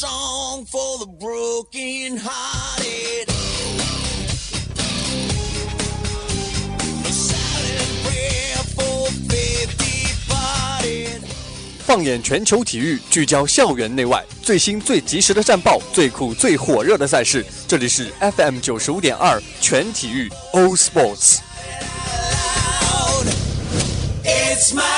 song for the broken hearted. 放眼全球体育，聚焦校园内外，最新最及时的战报，最酷最火热的赛事。这里是 FM 九十五点二全体育 All Sports。It's my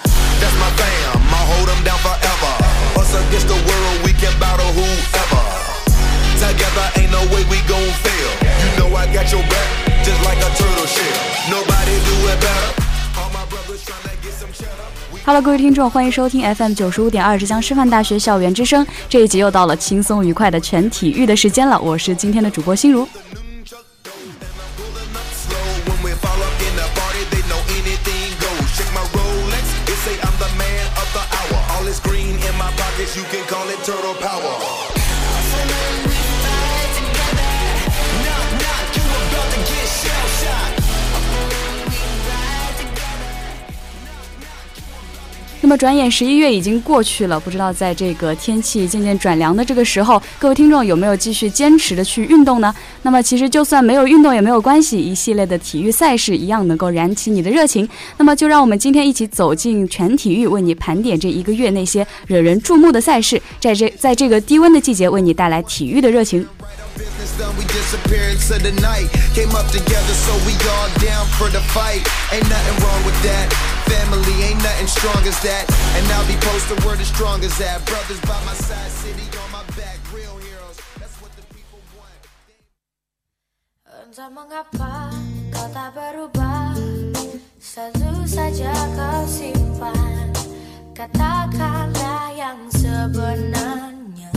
against the world, we can battle whoever. Together, ain't no way we gon' fail. You know I got your back, just like a turtle shell. Nobody do it better. All my brothers tryna get some cheddar. We Hello，各位听众，欢迎收听 FM 九十五点二浙江师范大学校园之声。这一集又到了轻松愉快的全体育的时间了，我是今天的主播心如。Pockets, you can call it turtle power. 那么转眼十一月已经过去了，不知道在这个天气渐渐转凉的这个时候，各位听众有没有继续坚持的去运动呢？那么其实就算没有运动也没有关系，一系列的体育赛事一样能够燃起你的热情。那么就让我们今天一起走进全体育，为你盘点这一个月那些惹人注目的赛事，在这在这个低温的季节，为你带来体育的热情。Family ain't nothing strong as that. And I'll be posted where the strong as that. Brothers by my side, city on my back. Real heroes, that's what the people want. Entah mengapa kau tak berubah Satu saja kau simpan Katakanlah yang sebenarnya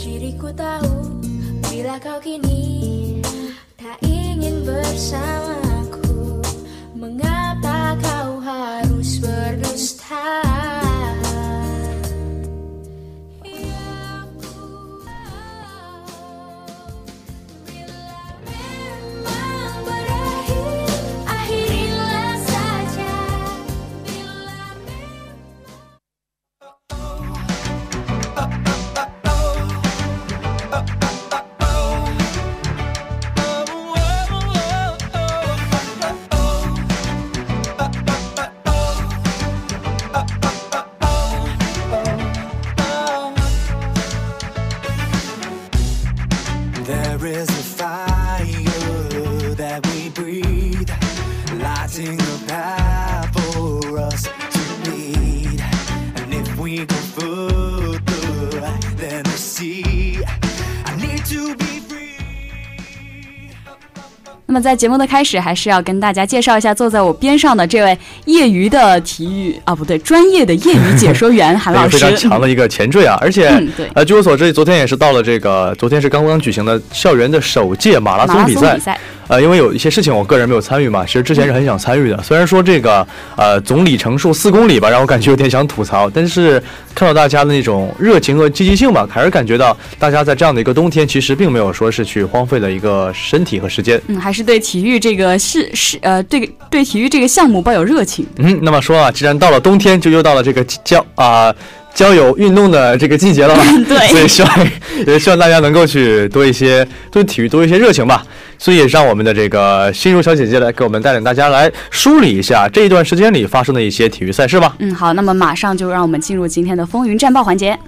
Diriku tahu Bila kau kini Tak ingin bersamaku Mengapa kau harus berdusta lighting a path for us to lead. And if we go further than the sea, I need to be free. 那么在节目的开始，还是要跟大家介绍一下坐在我边上的这位业余的体育啊，不对，专业的业余解说员 韩老师。非常强的一个前缀啊！而且，嗯对呃，据我所知，昨天也是到了这个，昨天是刚刚举行的校园的首届马拉松比赛。松比赛，呃，因为有一些事情我个人没有参与嘛，其实之前是很想参与的。虽然说这个呃总里程数四公里吧，让我感觉有点想吐槽，但是看到大家的那种热情和积极性吧，还是感觉到大家在这样的一个冬天，其实并没有说是去荒废了一个身体和时间。嗯，还是对体育这个是是呃，对对体育这个项目抱有热情。嗯，那么说啊，既然到了冬天，就又到了这个叫啊、交友运动的这个季节了嘛。对所以希望也希望大家能够去多一些对体育多一些热情吧。所以也让我们的这个心如小姐姐来给我们带领大家来梳理一下这一段时间里发生的一些体育赛事吧。嗯，好，那么马上就让我们进入今天的风云战报环节。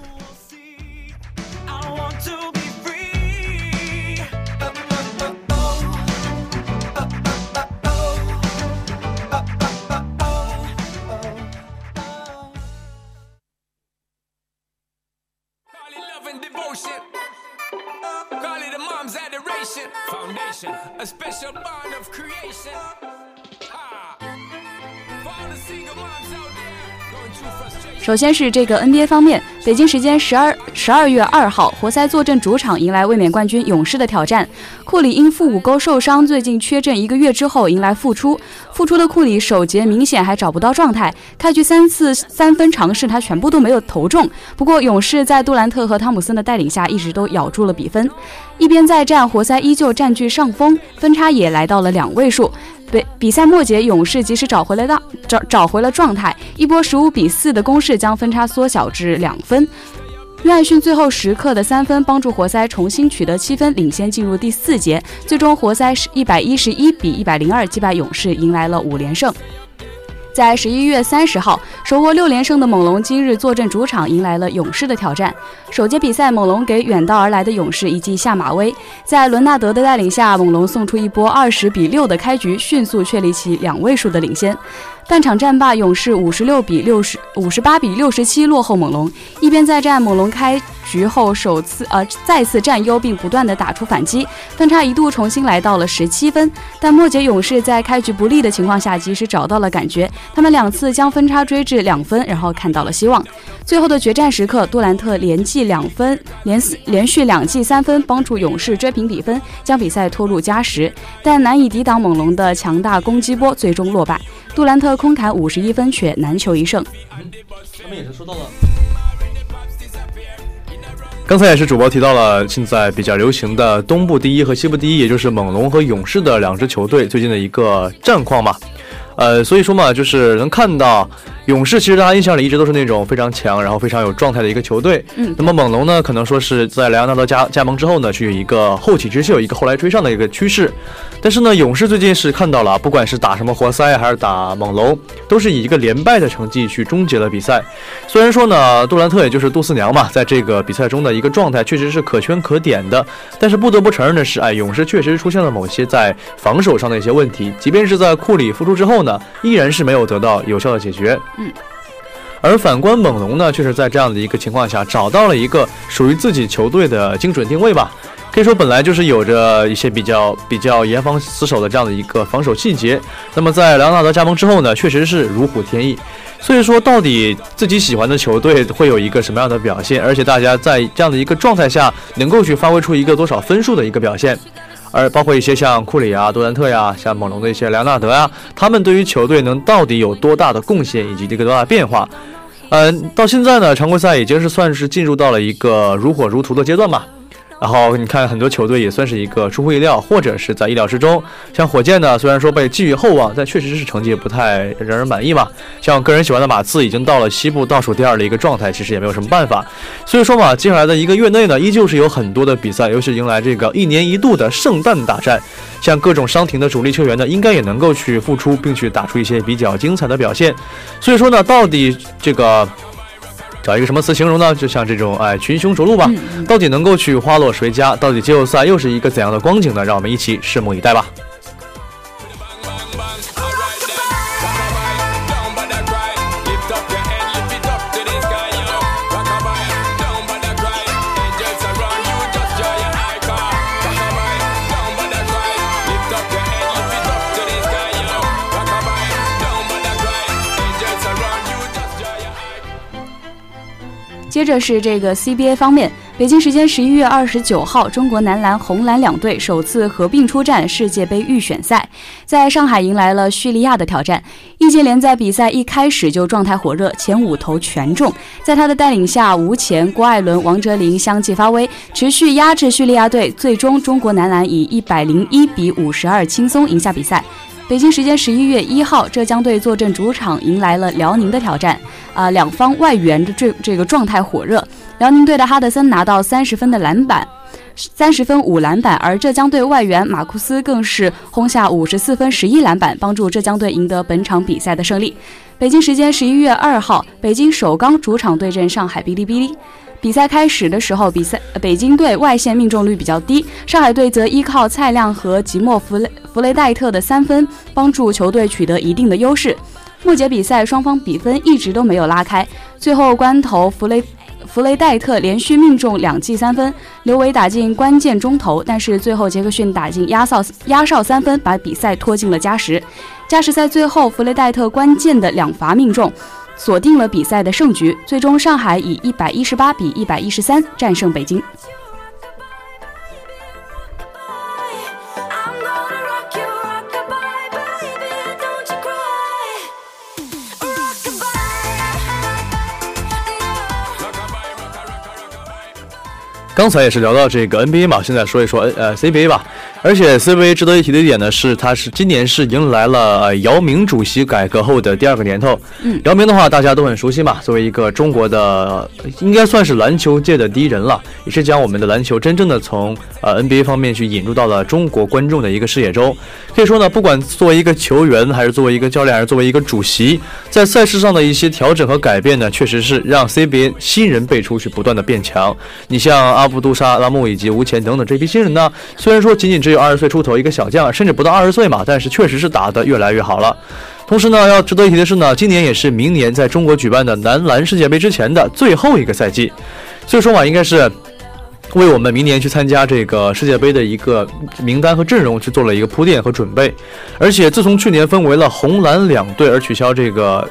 首先是这个 NBA 方面，北京时间十二十二月二号，活塞坐镇主场迎来卫冕冠军勇士的挑战。库里因腹股沟受伤，最近缺阵一个月之后迎来复出。复出的库里首节明显还找不到状态，开局三次三分尝试他全部都没有投中。不过勇士在杜兰特和汤姆森的带领下，一直都咬住了比分。一边再战，活塞依旧占据上风，分差也来到了两位数。比比赛末节，勇士及时找回了当找找回了状态，一波十五比四的攻势将分差缩小至两分。分约翰逊最后时刻的三分帮助活塞重新取得七分，领先进入第四节。最终，活塞是一百一十一比一百零二击败勇士，迎来了五连胜。在十一月三十号，手握六连胜的猛龙今日坐镇主场，迎来了勇士的挑战。首节比赛，猛龙给远道而来的勇士一记下马威，在伦纳德的带领下，猛龙送出一波二十比六的开局，迅速确立起两位数的领先。半场战罢，勇士五十六比六十五十八比六十七落后猛龙。一边再战，猛龙开局后首次呃再次占优，并不断的打出反击，分差一度重新来到了十七分。但末节勇士在开局不利的情况下，及时找到了感觉，他们两次将分差追至两分，然后看到了希望。最后的决战时刻，杜兰特连记两分，连四连续两记三分，帮助勇士追平比分，将比赛拖入加时。但难以抵挡猛龙的强大攻击波，最终落败。杜兰特空砍五十一分，却难求一胜。他们也是说到了。刚才也是主播提到了现在比较流行的东部第一和西部第一，也就是猛龙和勇士的两支球队最近的一个战况嘛。呃，所以说嘛，就是能看到勇士其实大家印象里一直都是那种非常强，然后非常有状态的一个球队。嗯那么猛龙呢，可能说是在莱昂纳德加加盟之后呢，是有一个后起之秀，一个后来追上的一个趋势。但是呢，勇士最近是看到了，不管是打什么活塞还是打猛龙，都是以一个连败的成绩去终结了比赛。虽然说呢，杜兰特也就是杜四娘嘛，在这个比赛中的一个状态确实是可圈可点的，但是不得不承认的是，哎，勇士确实出现了某些在防守上的一些问题，即便是在库里复出之后呢，依然是没有得到有效的解决。嗯。而反观猛龙呢，却是在这样的一个情况下，找到了一个属于自己球队的精准定位吧。可以说，本来就是有着一些比较比较严防死守的这样的一个防守细节。那么在莱昂纳德加盟之后呢，确实是如虎添翼。所以说，到底自己喜欢的球队会有一个什么样的表现？而且大家在这样的一个状态下，能够去发挥出一个多少分数的一个表现？而包括一些像库里啊、杜兰特呀、像猛龙的一些莱昂纳德呀，他们对于球队能到底有多大的贡献，以及这个多大变化？嗯，到现在呢，常规赛已经是算是进入到了一个如火如荼的阶段吧。然后你看，很多球队也算是一个出乎意料，或者是在意料之中。像火箭呢，虽然说被寄予厚望，但确实是成绩不太让人满意嘛。像我个人喜欢的马刺，已经到了西部倒数第二的一个状态，其实也没有什么办法。所以说嘛，接下来的一个月内呢，依旧是有很多的比赛，尤其迎来这个一年一度的圣诞大战。像各种伤停的主力球员呢，应该也能够去复出，并去打出一些比较精彩的表现。所以说呢，到底这个。找一个什么词形容呢？就像这种哎群雄逐鹿吧，到底能够去花落谁家？到底季后赛又是一个怎样的光景呢？让我们一起拭目以待吧。接着是这个 CBA 方面，北京时间十一月二十九号，中国男篮、红蓝两队首次合并出战世界杯预选赛，在上海迎来了叙利亚的挑战。易建联在比赛一开始就状态火热，前五投全中，在他的带领下，吴前、郭艾伦、王哲林相继发威，持续压制叙利亚队。最终，中国男篮以一百零一比五十二轻松赢下比赛。北京时间十一月一号，浙江队坐镇主场，迎来了辽宁的挑战。啊、两方外援的这这个状态火热。辽宁队的哈德森拿到三十分的篮板，三十分五篮板，而浙江队外援马库斯更是轰下五十四分十一篮板，帮助浙江队赢得本场比赛的胜利。北京时间十一月二号，北京首钢主场对阵上海哔哩哔哩。比赛开始的时候，比赛北京队外线命中率比较低，上海队则依靠蔡亮和吉莫弗雷弗雷戴特的三分，帮助球队取得一定的优势。末节比赛双方比分一直都没有拉开，最后关头弗雷弗雷戴特连续命中两记三分，刘伟打进关键中投，但是最后杰克逊打进压哨压哨三分，把比赛拖进了加时。加时赛最后，弗雷戴特关键的两罚命中，锁定了比赛的胜局，最终上海以一百一十八比一百一十三战胜北京。刚才也是聊到这个 NBA 嘛，现在说一说 N 呃 CBA 吧。而且 CBA 值得一提的一点呢，是它是今年是迎来了呃姚明主席改革后的第二个年头。嗯姚明的话大家都很熟悉嘛，作为一个中国的呃应该算是篮球界的第一人了，也是将我们的篮球真正的从呃 NBA 方面去引入到了中国观众的一个视野中。可以说呢，不管作为一个球员，还是作为一个教练，还是作为一个主席，在赛事上的一些调整和改变呢，确实是让 CBA 新人辈出去不断的变强。你像阿布杜沙拉木以及吴前等等这批新人呢，虽然说仅仅只有二十岁出头一个小将，甚至不到二十岁嘛，但是确实是打得越来越好了。同时呢，要值得一提的是呢，今年也是明年在中国举办的男篮世界杯之前的最后一个赛季，所以说嘛，应该是为我们明年去参加这个世界杯的一个名单和阵容去做了一个铺垫和准备。而且自从去年分为了红蓝两队而取消这个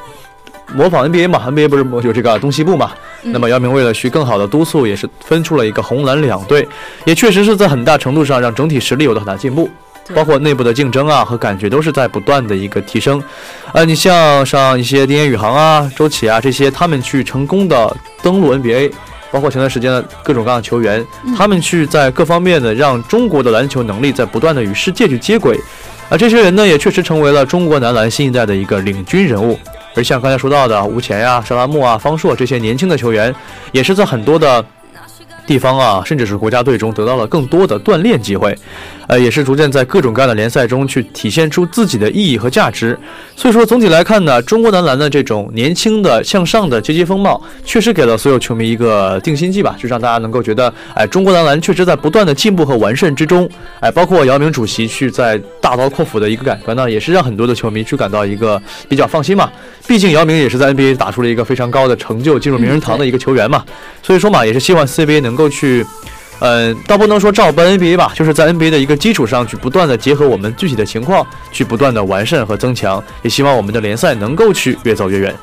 模仿 NBA 嘛，NBA 不是有这个东西部嘛？那么姚明为了去更好的督促，也是分出了一个红蓝两队，也确实是在很大程度上让整体实力有了很大进步。包括内部的竞争啊和感觉都是在不断的一个提升，呃，你像上一些丁彦雨航啊、周琦啊这些，他们去成功的登陆 NBA，包括前段时间的各种各样的球员，他们去在各方面的让中国的篮球能力在不断的与世界去接轨，而这些人呢，也确实成为了中国男篮新一代的一个领军人物。而像刚才说到的吴前呀、沙拉木啊、方硕这些年轻的球员，也是在很多的地方啊，甚至是国家队中得到了更多的锻炼机会，呃，也是逐渐在各种各样的联赛中去体现出自己的意义和价值。所以说，总体来看呢，中国男篮的这种年轻的向上的积极风貌，确实给了所有球迷一个定心剂吧，就让大家能够觉得，哎，中国男篮确实在不断的进步和完善之中。哎，包括姚明主席去在大刀阔斧的一个改革呢，也是让很多的球迷去感到一个比较放心嘛。毕竟姚明也是在 NBA 打出了一个非常高的成就，进入名人堂的一个球员嘛。所以说嘛，也是希望 CBA 能能够去。呃，倒不能说照搬 NBA 吧，就是在 NBA 的一个基础上去不断的结合我们具体的情况，去不断的完善和增强，也希望我们的联赛能够去越走越远。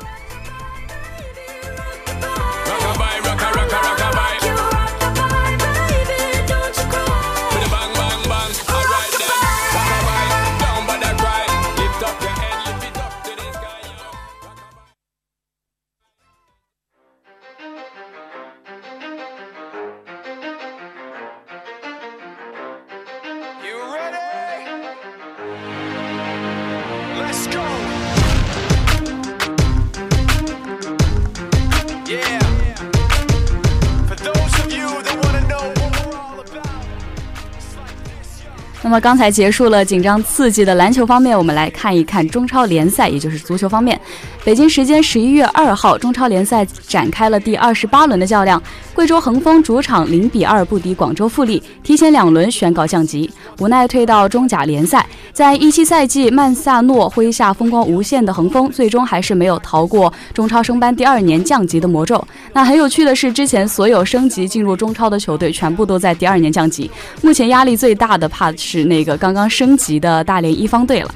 那么刚才结束了紧张刺激的篮球方面，我们来看一看中超联赛，也就是足球方面。北京时间十一月二号，中超联赛展开了第二十八轮的较量。贵州恒丰主场零比二不敌广州富力，提前两轮宣告降级，无奈退到中甲联赛。在一七赛季曼萨诺麾下风光无限的恒丰，最终还是没有逃过中超升班第二年降级的魔咒。那很有趣的是，之前所有升级进入中超的球队，全部都在第二年降级。目前压力最大的怕是那个刚刚升级的大连一方队了。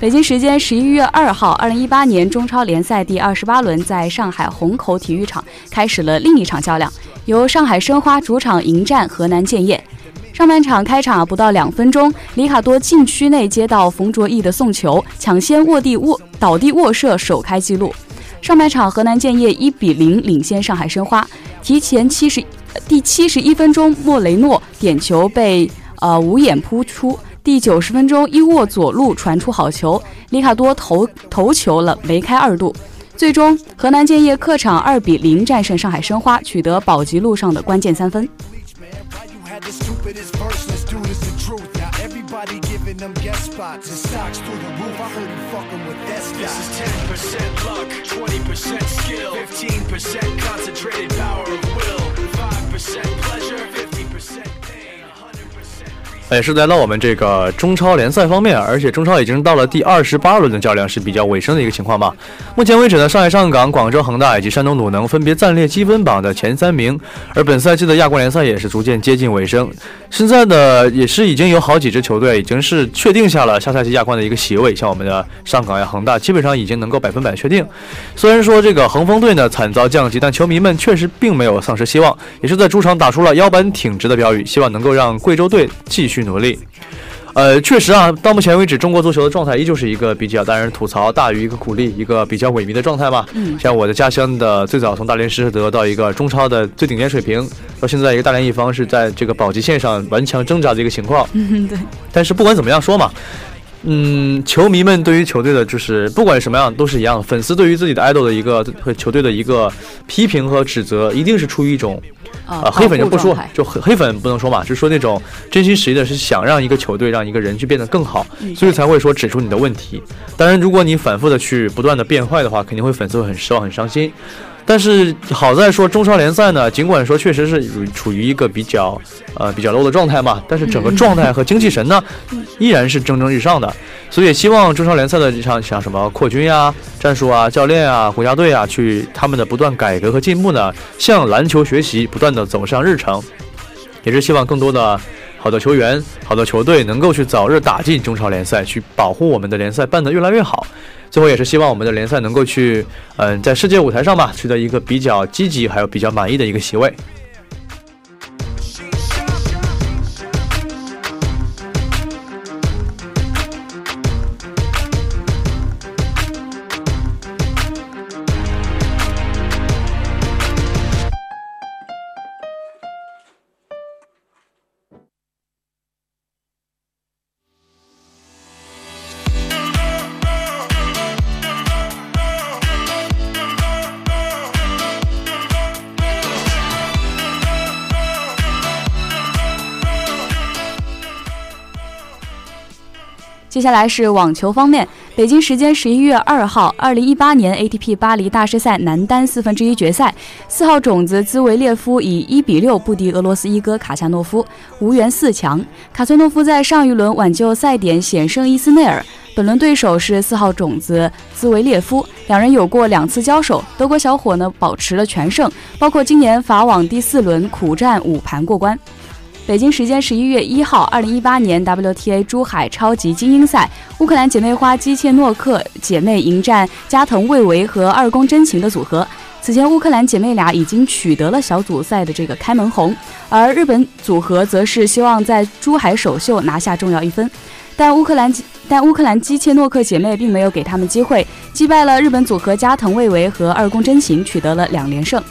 北京时间十一月二号，二零一八年中超联赛第二十八轮在上海虹口体育场开始了另一场较量，由上海申花主场迎战河南建业。上半场开场不到两分钟，里卡多禁区内接到冯卓毅的送球，抢先卧地卧倒地卧射，首开纪录。上半场河南建业一比零领先上海申花，提前七十第七十一分钟，莫雷诺点球被呃五眼扑出。第九十分钟，伊沃左路传出好球，里卡多头头球了，梅开二度。最终，河南建业客场二比零战胜上海申花，取得保级路上的关键三分。也是来到我们这个中超联赛方面，而且中超已经到了第二十八轮的较量，是比较尾声的一个情况吧。目前为止呢，上海上港、广州恒大以及山东鲁能分别暂列积分榜的前三名，而本赛季的亚冠联赛也是逐渐接近尾声。现在呢，也是已经有好几支球队已经是确定下了下赛季亚冠的一个席位，像我们的上港呀、恒大，基本上已经能够百分百确定。虽然说这个恒丰队呢惨遭降级，但球迷们确实并没有丧失希望，也是在主场打出了腰板挺直的标语，希望能够让贵州队继续努力。呃，确实啊，到目前为止，中国足球的状态依旧是一个比较让人吐槽大于一个鼓励，一个比较萎靡的状态嘛。嗯像我的家乡的最早从大连实德到一个中超的最顶尖水平，到现在一个大连一方是在这个保级线上顽强挣扎的一个情况。嗯，对，但是不管怎么样说嘛，嗯，球迷们对于球队的，就是不管什么样都是一样的，粉丝对于自己的 idol 的一个和球队的一个批评和指责，一定是出于一种呃啊，黑粉就不说就黑黑粉不能说嘛，就说那种真心实意的是想让一个球队、让一个人去变得更好，嗯所以才会说指出你的问题。当然，如果你反复的去不断的变坏的话，肯定会粉丝会很失望、很伤心。但是好在说中超联赛呢，尽管说确实是处处于一个比较呃比较 low 的状态嘛，但是整个状态和精气神呢，依然是蒸蒸日上的。所以也希望中超联赛的像像什么扩军呀、战术啊、教练啊、国家队啊，去他们的不断改革和进步呢，向篮球学习，不断的走上日程。也是希望更多的好的球员、好的球队能够去早日打进中超联赛，去保护我们的联赛办得越来越好。最后也是希望我们的联赛能够去，嗯、在世界舞台上吧，取得一个比较积极还有比较满意的一个席位。接下来是网球方面，北京时间十一月二号，二零一八年 ATP 巴黎大师赛男单四分之一决赛，四号种子兹维列夫以一比六不敌俄罗斯一哥卡恰诺夫，无缘四强。卡恰诺夫在上一轮挽救赛点险胜伊斯内尔，本轮对手是四号种子兹维列夫，两人有过两次交手，德国小伙呢保持了全胜，包括今年法网第四轮苦战五盘过关。北京时间十一月一号，二零一八年 WTA 珠海超级精英赛，乌克兰姐妹花基切诺克姐妹迎战加藤未唯和二宫真琴的组合。此前，乌克兰姐妹俩已经取得了小组赛的这个开门红，而日本组合则是希望在珠海首秀拿下重要一分。但乌克兰但乌克兰基切诺克姐妹并没有给他们机会，击败了日本组合加藤未唯和二宫真琴，取得了两连胜。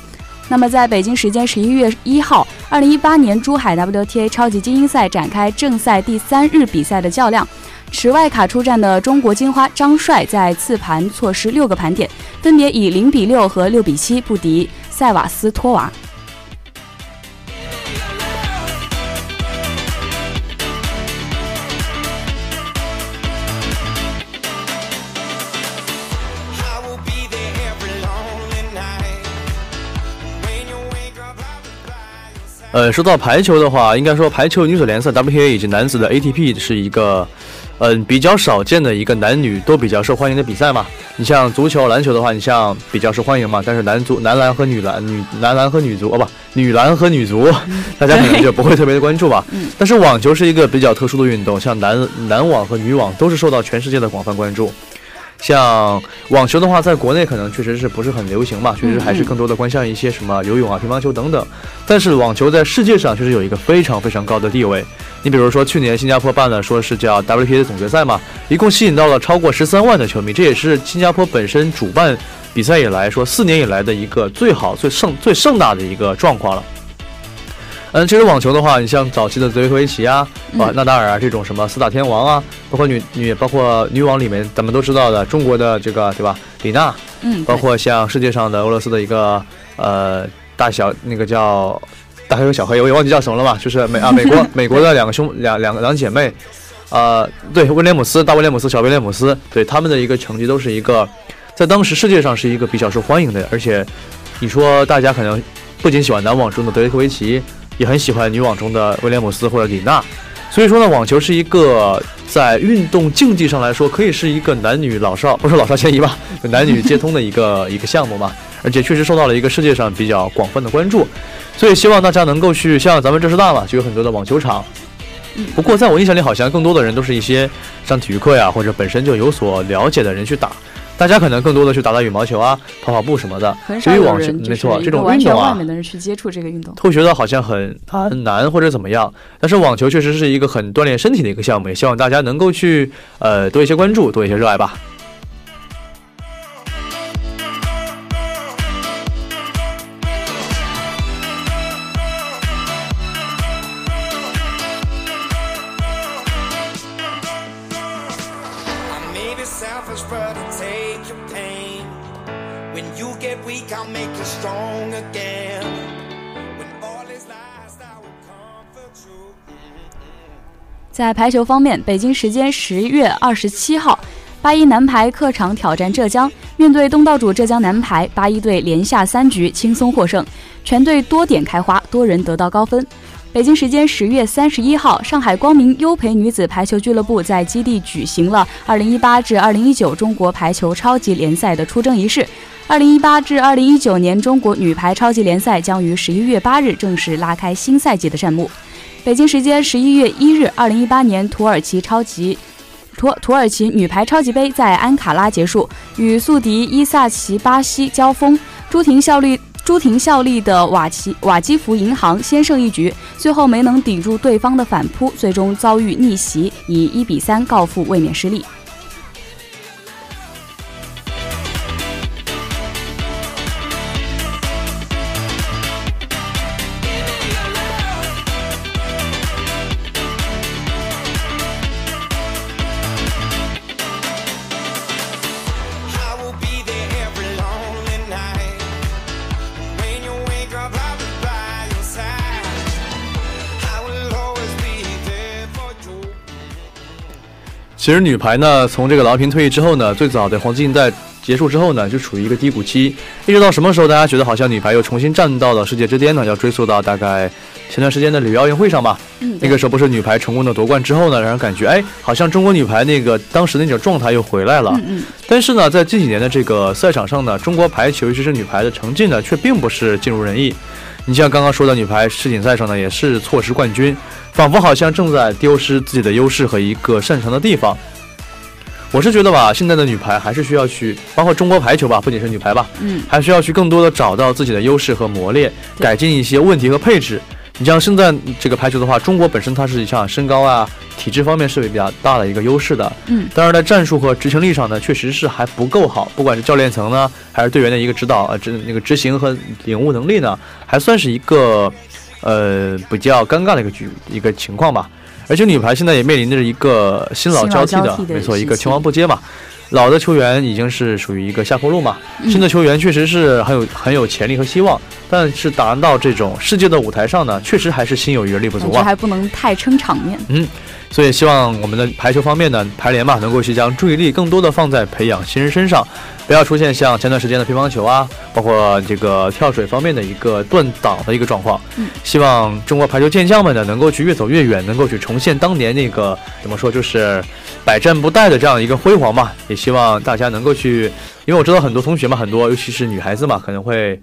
那么，在北京时间十一月一号，二零一八年珠海 WTA 超级精英赛展开正赛第三日比赛的较量。持外卡出战的中国金花张帅在次盘错失六个盘点，分别以零比六和六比七不敌塞瓦斯托娃。呃，说到排球的话，应该说排球女子联赛 WTA 以及男子的 ATP 是一个，嗯、比较少见的一个男女都比较受欢迎的比赛嘛。你像足球、篮球的话，你像比较受欢迎嘛，但是男足、男篮和女篮、女男篮和女足哦不，女篮和女足，大家可能就不会特别的关注吧。但是网球是一个比较特殊的运动，像男男网和女网都是受到全世界的广泛关注。像网球的话，在国内可能确实是不是很流行嘛，确实还是更多的关向一些什么游泳啊、乒乓球等等。但是网球在世界上确实有一个非常非常高的地位。你比如说，去年新加坡办了说是叫 WTA 总决赛嘛，一共吸引到了超过十三万的球迷，这也是新加坡本身主办比赛以来说四年以来的一个最好、最盛、最盛大的一个状况了。嗯，其实网球的话，你像早期的泽维科维奇啊、啊纳达尔啊这种什么四大天王啊，包括女女，包括女网里面咱们都知道的中国的这个对吧，李娜，嗯，包括像世界上的俄罗斯的一个呃大小那个叫大黑和小黑，我也忘记叫什么了吧，就是美啊美国 美国的两个兄两两个两姐妹，呃对威廉姆斯大威廉姆斯小威廉姆斯，对他们的一个成绩都是一个在当时世界上是一个比较受欢迎的，而且你说大家可能不仅喜欢男网中的德约科维奇，也很喜欢女网中的威廉姆斯或者李娜。所以说呢，网球是一个在运动竞技上来说，可以是一个男女老少不是老少咸宜吧，就 男女皆通的一个 一个项目嘛，而且确实受到了一个世界上比较广泛的关注，所以希望大家能够去像咱们浙师大嘛，就有很多的网球场。不过在我印象里，好像更多的人都是一些上体育课呀，或者本身就有所了解的人去打。大家可能更多的去打打羽毛球啊、跑跑步什么的。很少有对于网球，人没错，这种运动啊，外面的人去接触这个运动。会觉得好像很很难或者怎么样，但是网球确实是一个很锻炼身体的一个项目，也希望大家能够去呃多一些关注，多一些热爱吧。在排球方面，北京时间十月二十七号，八一男排客场挑战浙江，面对东道主浙江男排，八一队连下三局轻松获胜，全队多点开花，多人得到高分。北京时间十月三十一号，上海光明优培女子排球俱乐部在基地举行了二零一八至二零一九中国排球超级联赛的出征仪式。二零一八至二零一九年中国女排超级联赛将于十一月八日正式拉开新赛季的战幕。北京时间十一月一日，二零一八年土耳其超级土土耳其女排超级杯在安卡拉结束，与宿敌伊萨奇巴西交锋，朱婷效力。朱婷效力的瓦奇瓦基弗银行先胜一局，最后没能顶住对方的反扑，最终遭遇逆袭，以一比三告负卫冕失利。其实女排呢，从这个郎平退役之后呢，最早的黄金一代结束之后呢，就处于一个低谷期，一直到什么时候大家觉得好像女排又重新站到了世界之巅呢？要追溯到大概前段时间的里约奥运会上吧。嗯，那个时候不是女排成功的夺冠之后呢，让人感觉哎，好像中国女排那个当时那种状态又回来了。嗯嗯，但是呢，在近几年的这个赛场上呢，中国排球尤其是女排的成绩呢，却并不是尽如人意。你像刚刚说的女排世锦赛上呢，也是错失冠军，仿佛好像正在丢失自己的优势和一个擅长的地方。我是觉得吧，现在的女排还是需要去，包括中国排球吧，不仅是女排吧，嗯，还需要去更多的找到自己的优势和磨练，改进一些问题和配置。你像现在这个排球的话，中国本身它是像身高啊、体质方面是有比较大的一个优势的，嗯，当然在战术和执行力上呢，确实是还不够好，不管是教练层呢，还是队员的一个指导呃执那个执行和领悟能力呢，还算是一个呃比较尴尬的一个局一个情况吧。而且女排现在也面临着一个新老交替的，替的没错，一个青黄不接嘛。老的球员已经是属于一个下坡路嘛，嗯新的球员确实是很有很有潜力和希望，但是打到这种世界的舞台上呢，确实还是心有余而力不足啊。还不能太撑场面。所以希望我们的排球方面呢，排联嘛，能够去将注意力更多的放在培养新人身上，不要出现像前段时间的乒乓球啊，包括这个跳水方面的一个断档的一个状况。嗯希望中国排球健将们呢，能够去越走越远，能够去重现当年那个怎么说，就是百战不殆的这样一个辉煌吧。也希望大家能够去，因为我知道很多同学嘛，很多尤其是女孩子嘛，可能会。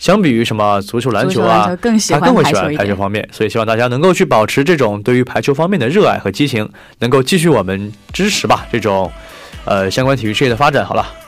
相比于什么足球、篮球啊球，更喜他更会喜欢。排球方面，所以希望大家能够去保持这种对于排球方面的热爱和激情，能够继续我们支持吧这种，呃相关体育事业的发展。好了。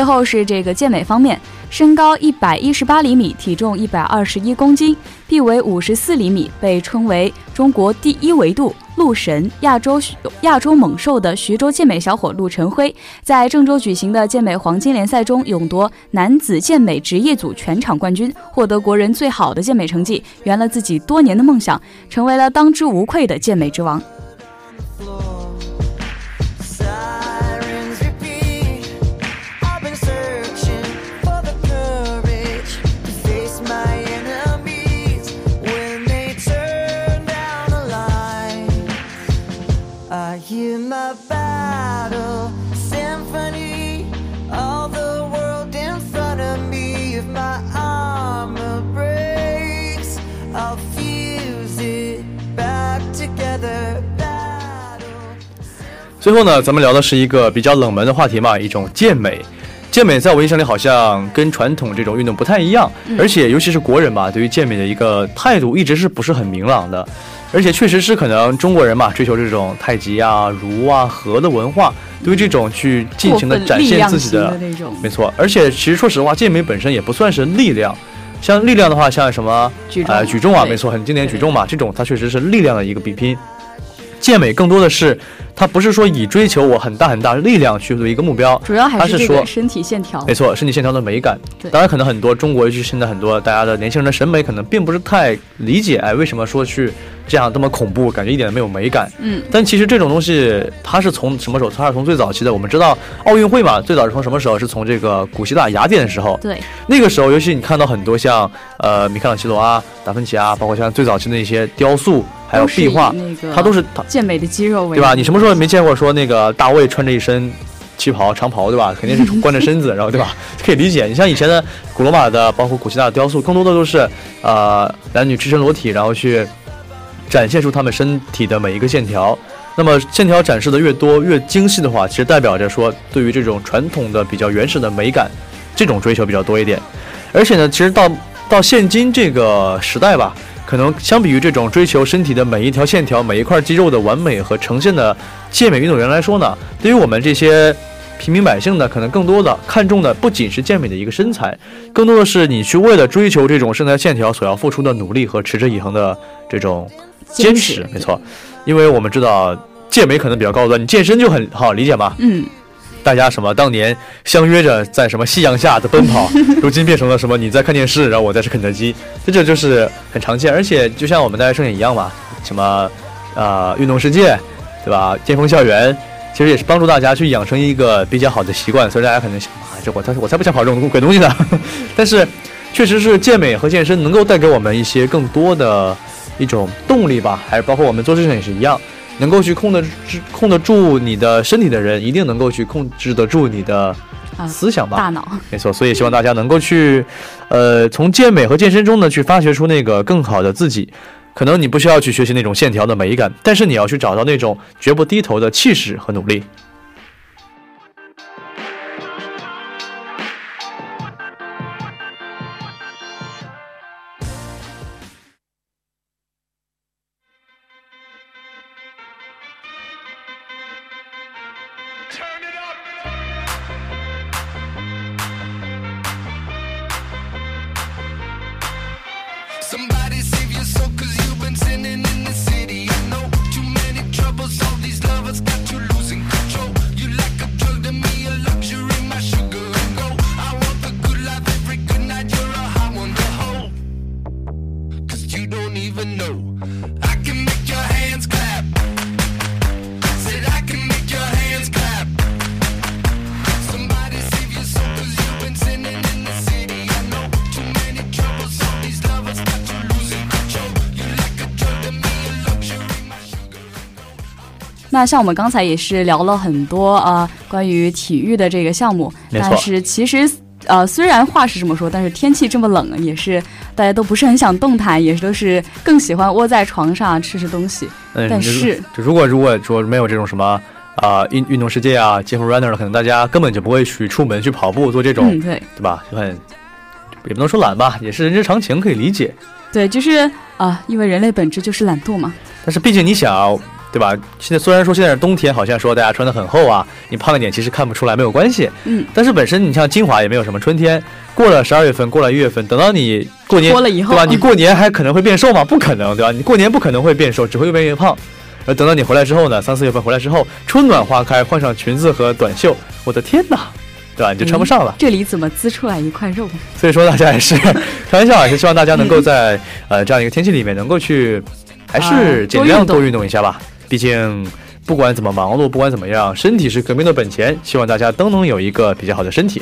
最后是这个健美方面，身高一百一十八厘米，体重一百二十一公斤，臂围五十四厘米，被称为中国第一维度陆神、亚洲亚洲猛兽的徐州健美小伙陆晨辉，在郑州举行的健美黄金联赛中勇夺男子健美职业组全场冠军，获得国人最好的健美成绩，圆了自己多年的梦想，成为了当之无愧的健美之王。最后呢，咱们聊的是一个比较冷门的话题嘛，一种健美。健美在我印象里好像跟传统这种运动不太一样，而且尤其是国人吧，对于健美的一个态度一直是不是很明朗的，而且确实是可能中国人嘛，追求这种太极啊、儒啊、和的文化，对于这种去尽情的展现自己的的那种没错。而且其实说实话，健美本身也不算是力量，像力量的话，像什么举重呃举重啊，没错，很经典举重嘛，这种它确实是力量的一个比拼。健美更多的是，它不是说以追求我很大很大力量去做一个目标，主要还是说身体线条没。错，身体线条的美感。对当然可能很多中国，尤其现在很多大家的年轻人的审美可能并不是太理解，哎，为什么说去这样这么恐怖，感觉一点都没有美感。嗯，但其实这种东西，它是从什么时候？它是从最早期的，我们知道奥运会嘛，最早是从什么时候？是从这个古希腊雅典的时候。对，那个时候，尤其你看到很多像呃米开朗基罗啊、达芬奇啊，包括像最早期的一些雕塑，还有壁画，那个它都是健美的肌肉为对吧？你什么时候没见过说那个大卫穿着一身旗袍长袍，对吧？肯定是光着身子，然后对吧？可以理解。你像以前的古罗马的，包括古希腊的雕塑，更多的都是呃男女赤身裸体，然后去展现出他们身体的每一个线条。那么线条展示的越多越精细的话，其实代表着说对于这种传统的比较原始的美感，这种追求比较多一点。而且呢，其实到到现今这个时代吧，可能相比于这种追求身体的每一条线条、每一块肌肉的完美和呈现的健美运动员来说呢，对于我们这些平民百姓呢，可能更多的看重的不仅是健美的一个身材，更多的是你去为了追求这种身材线条所要付出的努力和持之以恒的这种坚持。没错，因为我们知道健美可能比较高端，你健身就很好理解嘛，嗯，大家什么当年相约着在什么夕阳下的奔跑，如今变成了什么你在看电视，然后我在吃肯德基，这这就是很常见。而且就像我们大学生也一样嘛，什么呃运动世界，对吧？巅峰校园，其实也是帮助大家去养成一个比较好的习惯。所以大家可能想，啊，这我才我才不想跑这种鬼东西呢。但是确实是健美和健身能够带给我们一些更多的一种动力吧，还是包括我们做事情也是一样。能够去控得住控得住你的身体的人，一定能够去控制得住你的啊思想吧。大脑。没错，所以希望大家能够去，呃，从健美和健身中呢，去发掘出那个更好的自己。可能你不需要去学习那种线条的美感，但是你要去找到那种绝不低头的气势和努力。那像我们刚才也是聊了很多呃关于体育的这个项目，但是其实呃虽然话是这么说，但是天气这么冷，也是大家都不是很想动弹，也是都是更喜欢窝在床上吃吃东西。嗯，但是就如果如果说没有这种什么啊、运运动世界啊、街头 runner，可能大家根本就不会去出门去跑步做这种，嗯，对对吧？就很也不能说懒吧，也是人之常情，可以理解。对，就是啊、因为人类本质就是懒惰嘛。但是毕竟你想，对吧？现在虽然说现在是冬天，好像说大家穿的很厚啊，你胖一点其实看不出来，没有关系。嗯，但是本身你像金华也没有什么春天，过了十二月份，过了一月份，等到你过年脱了以后对吧？你嗯过年还可能会变瘦吗？不可能，对吧？你过年不可能会变瘦，只会越变越胖。而等到你回来之后呢，三四月份回来之后，春暖花开，换上裙子和短袖，我的天哪，对吧？你就穿不上了。这里怎么滋出来一块肉？所以说大家也是开玩笑，也是希望大家能够 在呃这样一个天气里面能够去，还是啊尽量多运动一下吧。毕竟不管怎么忙碌不管怎么样身体是革命的本钱希望大家都能有一个比较好的身体。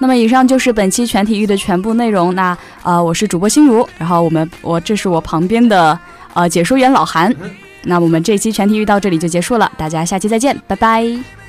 那么以上就是本期全体育的全部内容那啊我是主播心如然后我们我这是我旁边的呃解说员老韩。那我们这期全体育到这里就结束了，大家下期再见，拜拜。